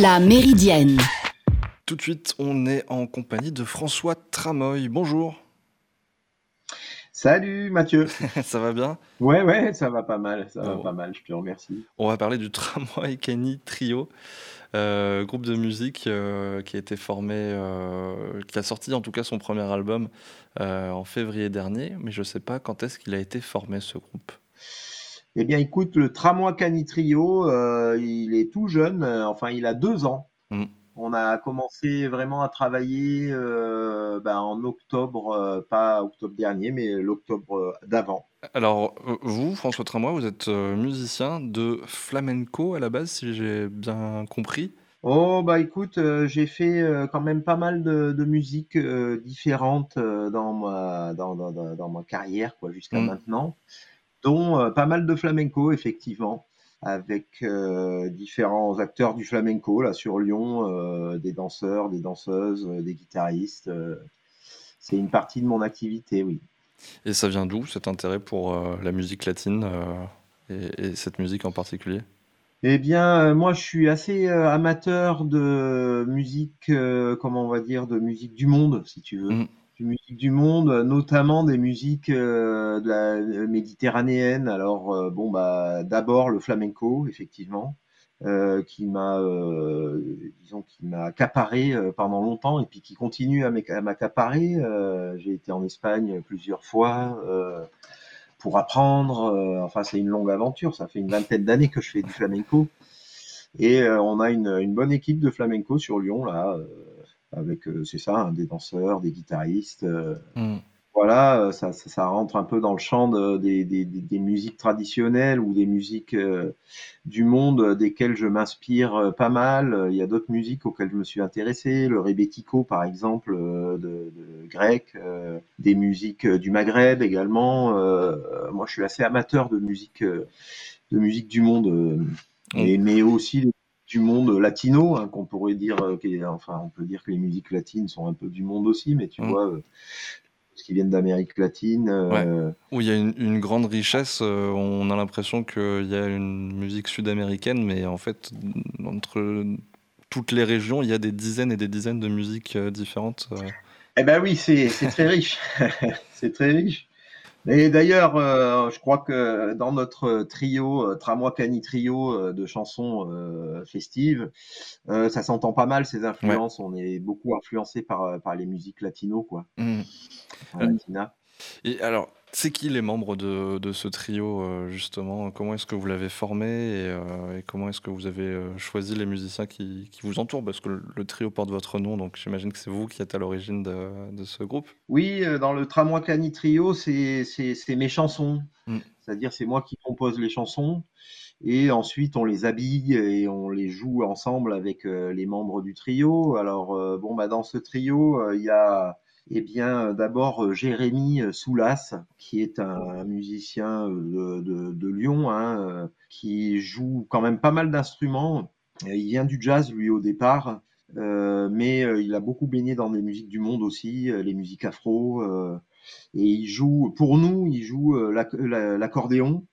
La Méridienne. Tout de suite, on est en compagnie de François Tramoy. Bonjour. Salut Mathieu. ça va bien? Ouais, ouais, ça va pas mal, ça va pas mal, je te remercie. On va parler du Tramway Kenny Trio, euh, groupe de musique euh, qui a été formé, euh, qui a sorti en tout cas son premier album en février dernier, mais je sais pas quand est-ce qu'il a été formé ce groupe. Eh bien, écoute, le Tramway Kenny Trio, il est tout jeune, enfin, il a deux ans. Mm. On a commencé vraiment à travailler euh, ben, en octobre, euh, pas octobre dernier, mais l'octobre euh, d'avant. Alors, vous, François Tramois, vous êtes musicien de flamenco à la base, si j'ai bien compris. Oh, bah écoute, j'ai fait quand même pas mal de, de musiques différentes dans, ma, dans, dans, ma carrière jusqu'à mmh. maintenant, dont pas mal de flamenco, effectivement avec euh, différents acteurs du flamenco là sur Lyon, euh, des danseurs, des danseuses, euh, des guitaristes. c'est une partie de mon activité, oui. Et ça vient d'où cet intérêt pour la musique latine et, cette musique en particulier? Eh bien, moi, je suis assez amateur de musique, comment on va dire, de musique du monde, si tu veux. Mmh musique du monde, notamment des musiques euh, de la euh, méditerranéenne. Alors euh, bon bah d'abord le flamenco effectivement. qui m'a, disons, qui m'a accaparé pendant longtemps et puis qui continue à m'accaparer. j'ai été en Espagne plusieurs fois pour apprendre. enfin, c'est une longue aventure. Ça fait une vingtaine d'années que je fais du flamenco et on a une, une, bonne équipe de flamenco sur Lyon là avec, euh, c'est ça, hein, des danseurs, des guitaristes. Euh, mm. Voilà, euh, ça, ça, rentre un peu dans le champ des, des, des, musiques traditionnelles ou des musiques du monde desquelles je m'inspire pas mal. Il y a d'autres musiques auxquelles je me suis intéressé, le rebetiko par exemple, de, de grec, des musiques du Maghreb également. moi, je suis assez amateur de musique, de musique du monde, mm. mais aussi du monde latino, hein, qu'on pourrait dire, euh, enfin, on peut dire que les musiques latines sont un peu du monde aussi, mais tu mm. vois, euh, ce qui viennent d'Amérique latine. Euh, Où il y a une, grande richesse, on a l'impression qu'il y a une musique sud-américaine, mais en fait, entre toutes les régions, il y a des dizaines et des dizaines de musiques différentes. Eh ben oui, c'est très riche. c'est très riche. Et d'ailleurs, euh, je crois que dans notre trio, euh, Tramoi Cani Trio euh, de chansons festives, ça s'entend pas mal ces influences. On est beaucoup influencé par, par les musiques latino, quoi. Mmh. Et alors, c'est qui les membres de, de ce trio, euh, justement? Comment est-ce que vous l'avez formé et, euh, comment est-ce que vous avez euh, choisi les musiciens qui, qui vous entourent? Parce que le, trio porte votre nom, donc j'imagine que c'est vous qui êtes à l'origine de, de ce groupe. Oui, dans le Tramoi Cani Trio, c'est mes chansons. Mm. C'est-à-dire, c'est moi qui compose les chansons. Et ensuite, on les habille et on les joue ensemble avec les membres du trio. Alors, bon, bah, dans ce trio, il y a eh bien, d'abord euh, Jérémy euh, Soulas, qui est un musicien euh, de, Lyon, hein, qui joue quand même pas mal d'instruments. Il vient du jazz, lui, au départ, mais il a beaucoup baigné dans des musiques du monde aussi, les musiques afro. et il joue, pour nous, il joue l'accordéon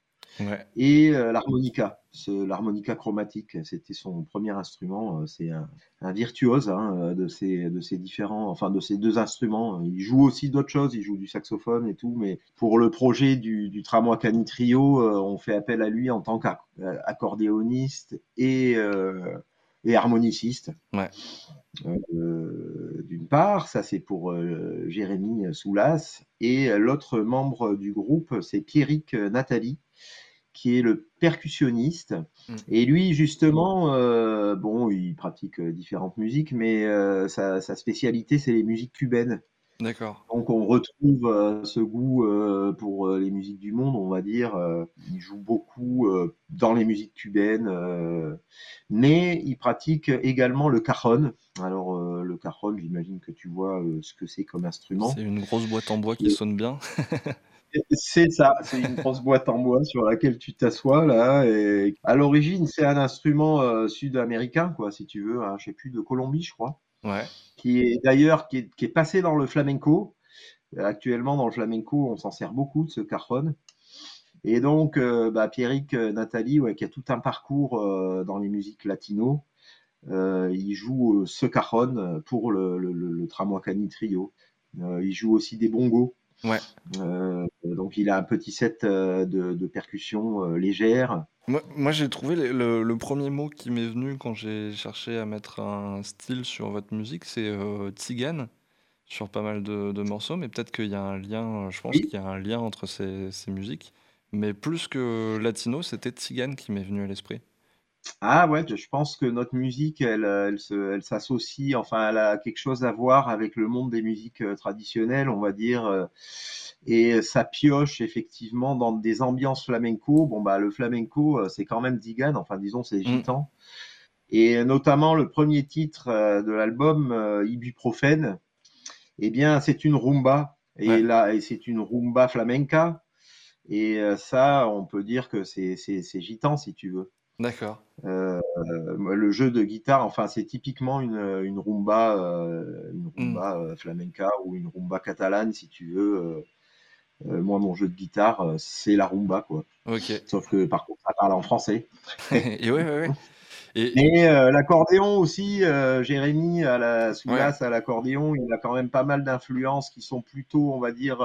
et l'harmonica l'harmonica chromatique, c'était son premier instrument. Euh, c'est un, virtuose hein, euh, de, ces, de ces différents, enfin de ces deux instruments. Il joue aussi d'autres choses, il joue du saxophone et tout, mais pour le projet du, du Tramway Cani Trio, euh, on fait appel à lui en tant qu'accordéoniste et, et harmoniciste. D'une part, ça c'est pour Jérémy Soulas, et l'autre membre du groupe, c'est Pierrick Nathalie qui est le percussionniste. Mm. Et lui, justement, euh, bon, il pratique euh, différentes musiques, mais euh, sa, spécialité, c'est les musiques cubaines. D'accord. Donc on retrouve ce goût pour les musiques du monde, on va dire. il joue beaucoup dans les musiques cubaines, mais il pratique également le cajon. Alors le cajon, j'imagine que tu vois ce que c'est comme instrument. C'est une grosse boîte en bois qui sonne bien. C'est ça, c'est une grosse boîte en bois sur laquelle tu t'assois là. Et à l'origine, c'est un instrument euh, sud-américain, quoi, si tu veux. Hein, je sais plus de Colombie, je crois. Ouais. Qui est d'ailleurs qui est, passé dans le flamenco. Actuellement, dans le flamenco, on s'en sert beaucoup de ce cajon. Et donc, euh, bah, Pierrick euh, Nathalie, ouais, qui a tout un parcours dans les musiques latino, il joue ce cajon pour le, le, le, trio. il joue aussi des bongos. Ouais. donc il a un petit set de, de percussions légères. Moi, j'ai trouvé le, premier mot qui m'est venu quand j'ai cherché à mettre un style sur votre musique, c'est euh, tzigane sur pas mal de, morceaux, mais peut-être qu'il y a un lien, je pense qu'il y a un lien entre ces, musiques. Mais plus que latino, c'était tzigane qui m'est venu à l'esprit. Ah ouais, je pense que notre musique, elle, elle s'associe, enfin, elle a quelque chose à voir avec le monde des musiques euh, traditionnelles, on va dire. Euh, et ça pioche effectivement dans des ambiances flamenco. Bon, bah, le flamenco, euh, c'est quand même Digan, enfin, disons, c'est mm. gitan. Et notamment le premier titre euh, de l'album, euh, Ibuprofène, eh bien, c'est une rumba. Et là, et c'est une rumba flamenca. Et ça, on peut dire que c'est gitan, si tu veux. D'accord. le jeu de guitare, enfin, c'est typiquement une, une rumba, une mm. rumba flamenca ou une rumba catalane, si tu veux. Euh, moi, mon jeu de guitare, euh, c'est la rumba, quoi. Ok. Sauf que par contre, ça parle en français. et ouais, ouais, ouais. Et, euh, l'accordéon aussi, Jérémy à la soubasse à l'accordéon, il a quand même pas mal d'influences qui sont plutôt, on va dire,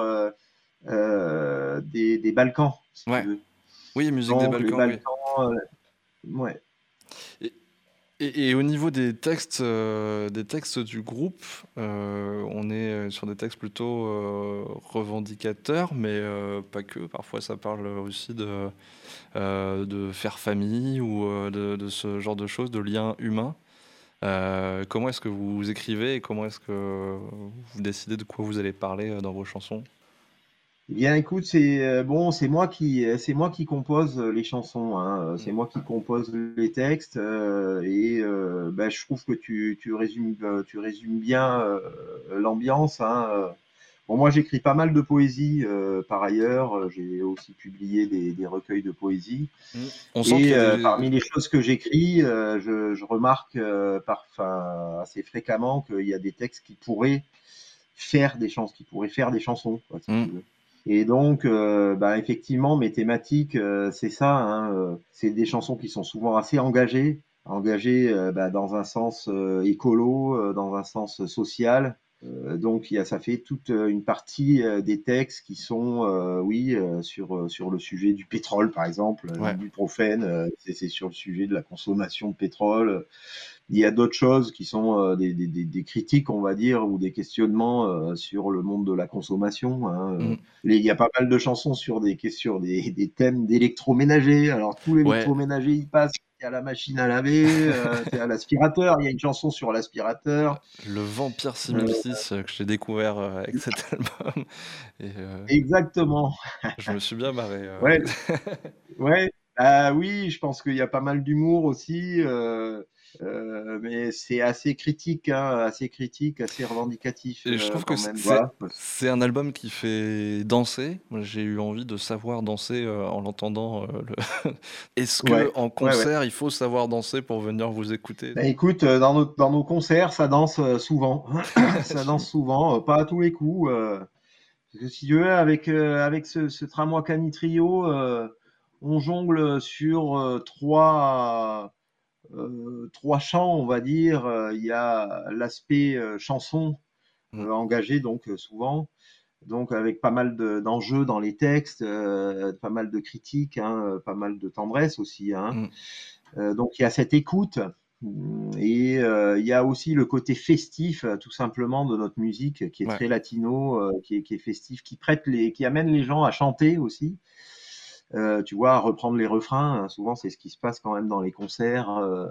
des, des, Balkans. ouais. Oui, musique des Balkans. Ouais. Et, au niveau des textes, euh, des textes du groupe, euh, on est sur des textes plutôt euh, revendicateurs, mais pas que. Parfois, ça parle aussi de, de faire famille ou de, ce genre de choses, de liens humains. comment est-ce que vous écrivez et comment est-ce que vous décidez de quoi vous allez parler dans vos chansons? Eh bien, écoute, c'est euh, bon, c'est moi qui, euh, c'est moi qui compose euh, les chansons. Hein, c'est moi qui compose les textes et bah, je trouve que tu, tu résumes, tu résumes bien l'ambiance. Hein, bon, moi, j'écris pas mal de poésie par ailleurs. J'ai aussi publié des, des, recueils de poésie. Mmh. On sent et parmi les choses que j'écris, je, je, remarque par, assez fréquemment qu'il y a des textes qui pourraient faire des chansons, qui pourraient faire des chansons. Quoi, si mmh. tu veux. Et donc, euh, bah, effectivement, mes thématiques, euh, c'est ça. Hein, euh, c'est des chansons qui sont souvent assez engagées, engagées bah, dans un sens écolo, dans un sens social. Donc, il y a, ça fait toute une partie des textes qui sont, oui, sur, sur le sujet du pétrole, par exemple, du profène, c'est sur le sujet de la consommation de pétrole, il y a d'autres choses qui sont euh, des, des, des, critiques, on va dire, ou des questionnements euh, sur le monde de la consommation. Hein. Mm. Il y a pas mal de chansons sur des questions, des, des thèmes d'électroménager. Alors tous les électroménagers, ils passent. A la machine à laver, euh, a l'aspirateur. Il y a une chanson sur l'aspirateur. Le Vampire 6006 que j'ai découvert avec cet album. Et, Exactement. je me suis bien marré. Ouais. ouais. Ah oui, je pense qu'il y a pas mal d'humour aussi. Euh, mais c'est assez critique, hein, assez critique, assez revendicatif. Et je trouve euh, que c'est un album qui fait danser. J'ai eu envie de savoir danser euh, en l'entendant. Est-ce que en concert, il faut savoir danser pour venir vous écouter? Bah, Écoute, dans nos, dans nos concerts, ça danse souvent. ça danse souvent, pas à tous les coups. Parce que si tu veux, avec, avec ce, ce tramway canitrio, on jongle sur euh, trois chants, on va dire. Euh, il y a l'aspect euh, chanson mmh. engagé, donc souvent donc avec pas mal d'enjeux dans les textes, pas mal de critiques, hein, pas mal de tendresse aussi. Hein. Mmh. donc il y a cette écoute et il y a aussi le côté festif, tout simplement, de notre musique qui est très latino, qui est, qui, est, festif, qui prête les, qui amène les gens à chanter aussi. Euh, tu vois, à reprendre les refrains. Hein, souvent, c'est ce qui se passe quand même dans les concerts. Euh,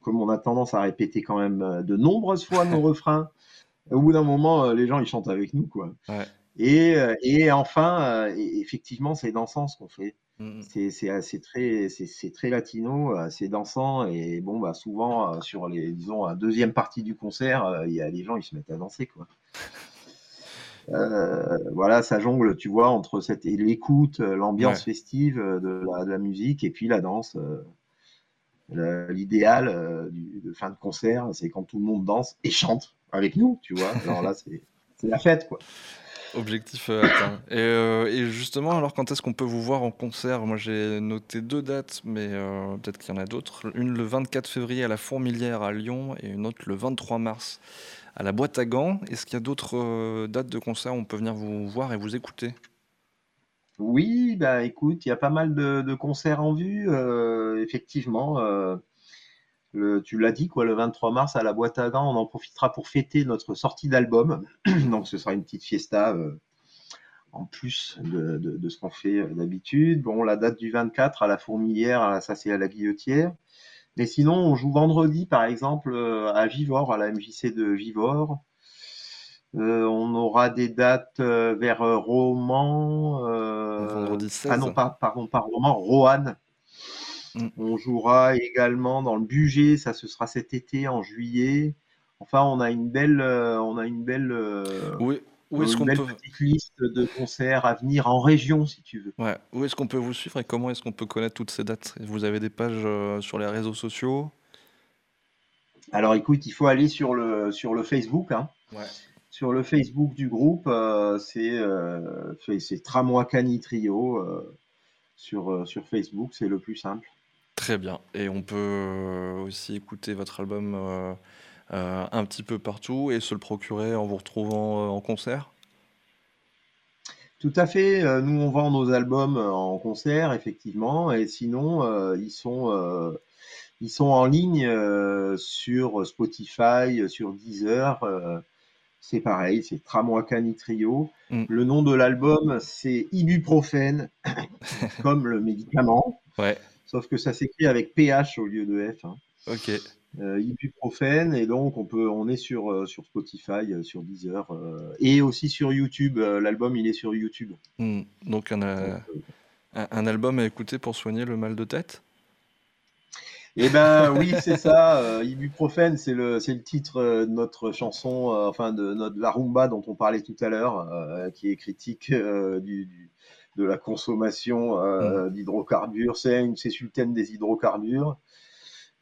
comme on a tendance à répéter quand même euh, de nombreuses fois nos refrains, au bout d'un moment, les gens ils chantent avec nous, quoi. Et, et, enfin, effectivement, c'est dansant ce qu'on fait. Mmh, mmh. C'est très, très latino, c'est dansant et bon, bah souvent sur les, disons, la deuxième partie du concert, il y a les gens ils se mettent à danser, quoi. Euh, voilà, ça jongle, tu vois, entre cette l'écoute, euh, l'ambiance festive euh, de la, musique et puis la danse. L'idéal de fin de concert, c'est quand tout le monde danse et chante avec nous, tu vois. Alors là, c'est la fête, quoi. Objectif atteint. Euh, et, justement, alors quand est-ce qu'on peut vous voir en concert? Moi j'ai noté deux dates, mais peut-être qu'il y en a d'autres. Une le 24 février à la Fourmilière à Lyon et une autre le 23 mars à la Boîte à Gants. Est-ce qu'il y a d'autres dates de concert où on peut venir vous voir et vous écouter? Oui, bah écoute, il y a pas mal de, concerts en vue, effectivement. tu l'as dit, quoi, le 23 mars à la boîte à gants, on en profitera pour fêter notre sortie d'album. Donc, ce sera une petite fiesta en plus de, ce qu'on fait d'habitude. Bon, la date du 24 à la Fourmilière, ça c'est à la Guillotière. Mais sinon, on joue vendredi, par exemple, à Givor, à la MJC de Givor. on aura des dates vers Roman. vendredi 16. Ah non, pas, pardon, pas Roman, Roanne Mm. On jouera également dans le budget, ça ce sera cet été en juillet. Enfin, on a une belle, euh, on a une belle, euh, oui. Où est-ce qu'on peut... petite liste de concerts à venir en région, si tu veux. Ouais. Où est-ce qu'on peut vous suivre et comment est-ce qu'on peut connaître toutes ces dates? Vous avez des pages euh, sur les réseaux sociaux? Alors, écoute, il faut aller sur le sur le Facebook. Hein. Ouais. Sur le Facebook du groupe, c'est c'est Tramway Cani Trio sur sur Facebook, c'est le plus simple. Très bien. Et on peut euh, aussi écouter votre album euh, euh, un petit peu partout et se le procurer en vous retrouvant en concert? Tout à fait. Nous, on vend nos albums en concert, effectivement, et sinon, ils sont, ils sont en ligne sur Spotify, sur Deezer. c'est pareil, c'est Tramway Trio. Mm. Le nom de l'album, c'est Ibuprofène, comme le médicament. Ouais. Sauf que ça s'écrit avec PH au lieu de F. Hein. Ok. Euh, ibuprofène et donc on peut on est sur euh, sur Spotify euh, sur Deezer et aussi sur YouTube l'album il est sur YouTube hmm. donc un, un, album à écouter pour soigner le mal de tête? Eh ben oui c'est ça ibuprofène c'est le c'est le titre de notre chanson enfin de notre la rumba dont on parlait tout à l'heure qui est critique du de la consommation euh, mm. d'hydrocarbures. C'est une c'est sur le thème des hydrocarbures.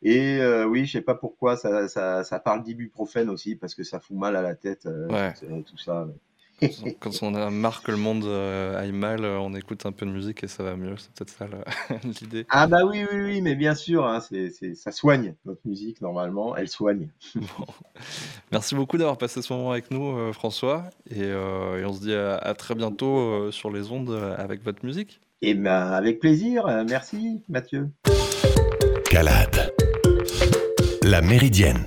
Et euh, oui, je sais pas pourquoi ça, ça, ça parle d'ibuprofène aussi parce que ça fout mal à la tête, euh, tout, ça. Quand on a marre que le monde aille mal, on écoute un peu de musique et ça va mieux. C'est peut-être ça l'idée. Ah bah oui, oui, oui, mais bien sûr, hein, c'est, ça soigne notre musique normalement, elle soigne. Merci beaucoup d'avoir passé ce moment avec nous, François, et, on se dit à, très bientôt sur les ondes avec votre musique. Et eh ben avec plaisir, merci Mathieu. Calade. La Méridienne